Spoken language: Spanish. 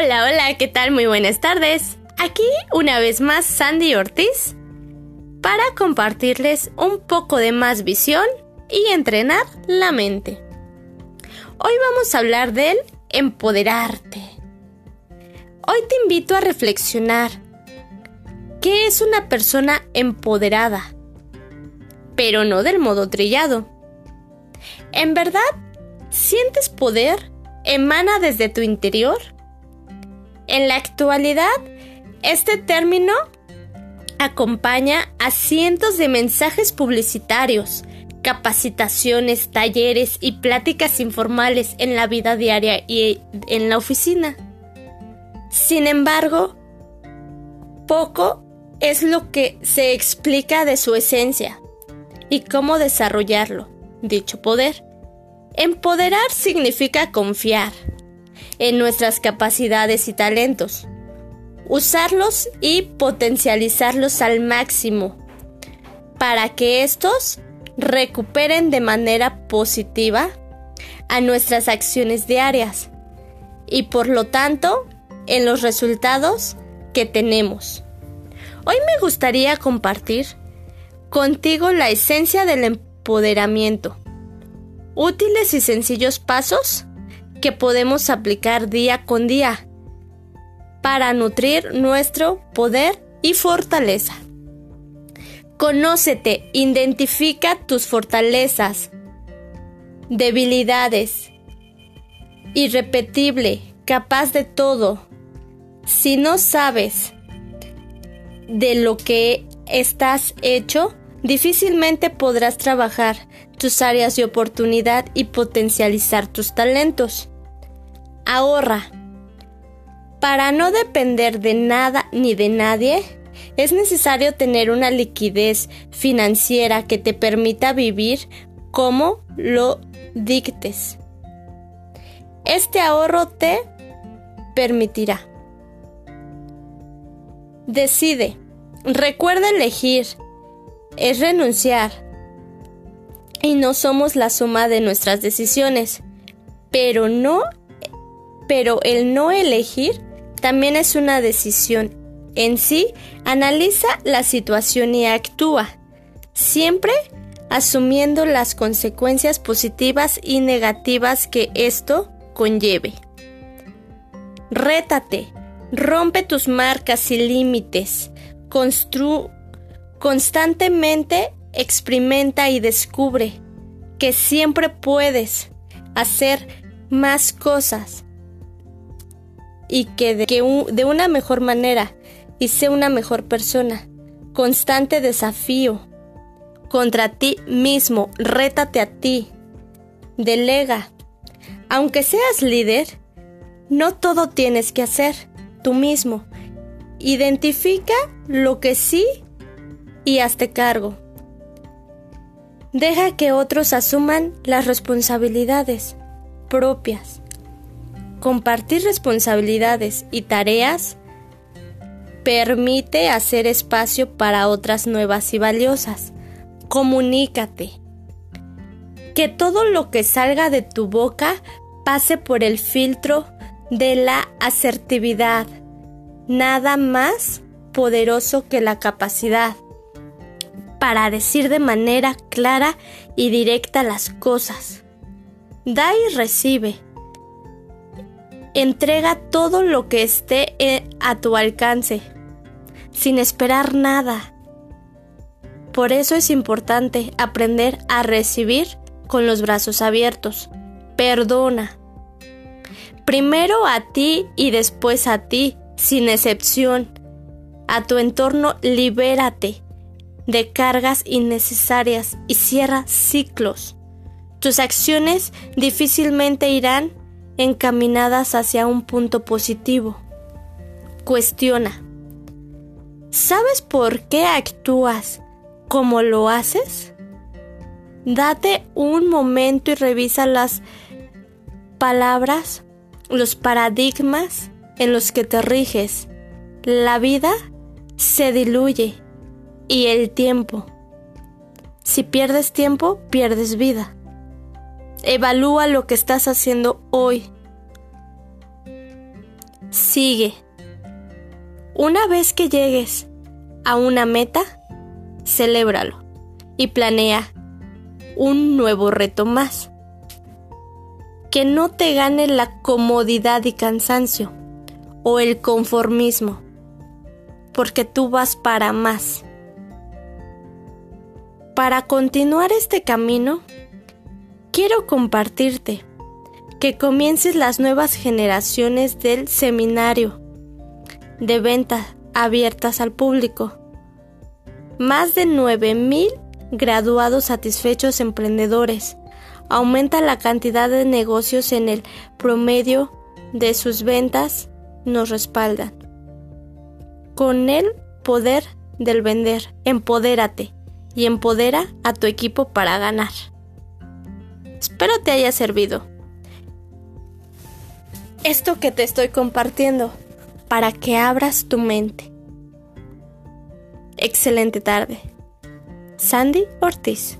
Hola, hola, ¿qué tal? Muy buenas tardes. Aquí una vez más Sandy Ortiz para compartirles un poco de más visión y entrenar la mente. Hoy vamos a hablar del empoderarte. Hoy te invito a reflexionar. ¿Qué es una persona empoderada? Pero no del modo trillado. ¿En verdad sientes poder? ¿Emana desde tu interior? En la actualidad, este término acompaña a cientos de mensajes publicitarios, capacitaciones, talleres y pláticas informales en la vida diaria y en la oficina. Sin embargo, poco es lo que se explica de su esencia y cómo desarrollarlo, dicho poder. Empoderar significa confiar en nuestras capacidades y talentos, usarlos y potencializarlos al máximo para que estos recuperen de manera positiva a nuestras acciones diarias y por lo tanto en los resultados que tenemos. Hoy me gustaría compartir contigo la esencia del empoderamiento útiles y sencillos pasos que podemos aplicar día con día para nutrir nuestro poder y fortaleza. Conócete, identifica tus fortalezas, debilidades, irrepetible, capaz de todo. Si no sabes de lo que estás hecho, difícilmente podrás trabajar tus áreas de oportunidad y potencializar tus talentos. Ahorra. Para no depender de nada ni de nadie, es necesario tener una liquidez financiera que te permita vivir como lo dictes. Este ahorro te permitirá. Decide. Recuerda elegir es renunciar. Y no somos la suma de nuestras decisiones. Pero no, pero el no elegir también es una decisión. En sí, analiza la situación y actúa, siempre asumiendo las consecuencias positivas y negativas que esto conlleve. Rétate, rompe tus marcas y límites, constru Constantemente experimenta y descubre que siempre puedes hacer más cosas y que de, una mejor manera y sé una mejor persona. Constante desafío contra ti mismo, rétate a ti, delega. Aunque seas líder, no todo tienes que hacer tú mismo. Identifica lo que sí y hazte cargo. Deja que otros asuman las responsabilidades propias. Compartir responsabilidades y tareas permite hacer espacio para otras nuevas y valiosas. Comunícate. Que todo lo que salga de tu boca pase por el filtro de la asertividad. Nada más poderoso que la capacidad para decir de manera clara y directa las cosas. Da y recibe. Entrega todo lo que esté eh, a tu alcance, sin esperar nada. Por eso es importante aprender a recibir con los brazos abiertos. Perdona. Primero a ti y después a ti, sin excepción. A tu entorno libérate de cargas innecesarias y cierra ciclos. Tus acciones difícilmente irán encaminadas hacia un punto positivo. Cuestiona. ¿Sabes por qué actúas como lo haces? Date un momento y revisa las palabras, los paradigmas en los que te riges. La vida se diluye y el tiempo. Si pierdes tiempo, pierdes vida. Evalúa lo que estás haciendo hoy. sigue. Una vez que llegues a una meta, celébralo y planea un nuevo reto más. Que no te gane la comodidad y cansancio o el conformismo, porque tú vas para más. Para continuar este camino, quiero compartirte que comiences las nuevas generaciones del seminario de ventas abiertas al público. Más de 9.000 graduados satisfechos emprendedores. Aumenta la cantidad de negocios en el promedio de sus ventas nos respaldan. Con el poder del vender, empodérate y empodera a tu equipo para ganar. Espero te haya servido esto que te estoy compartiendo para que abras tu mente. Excelente tarde. Sandy Ortiz.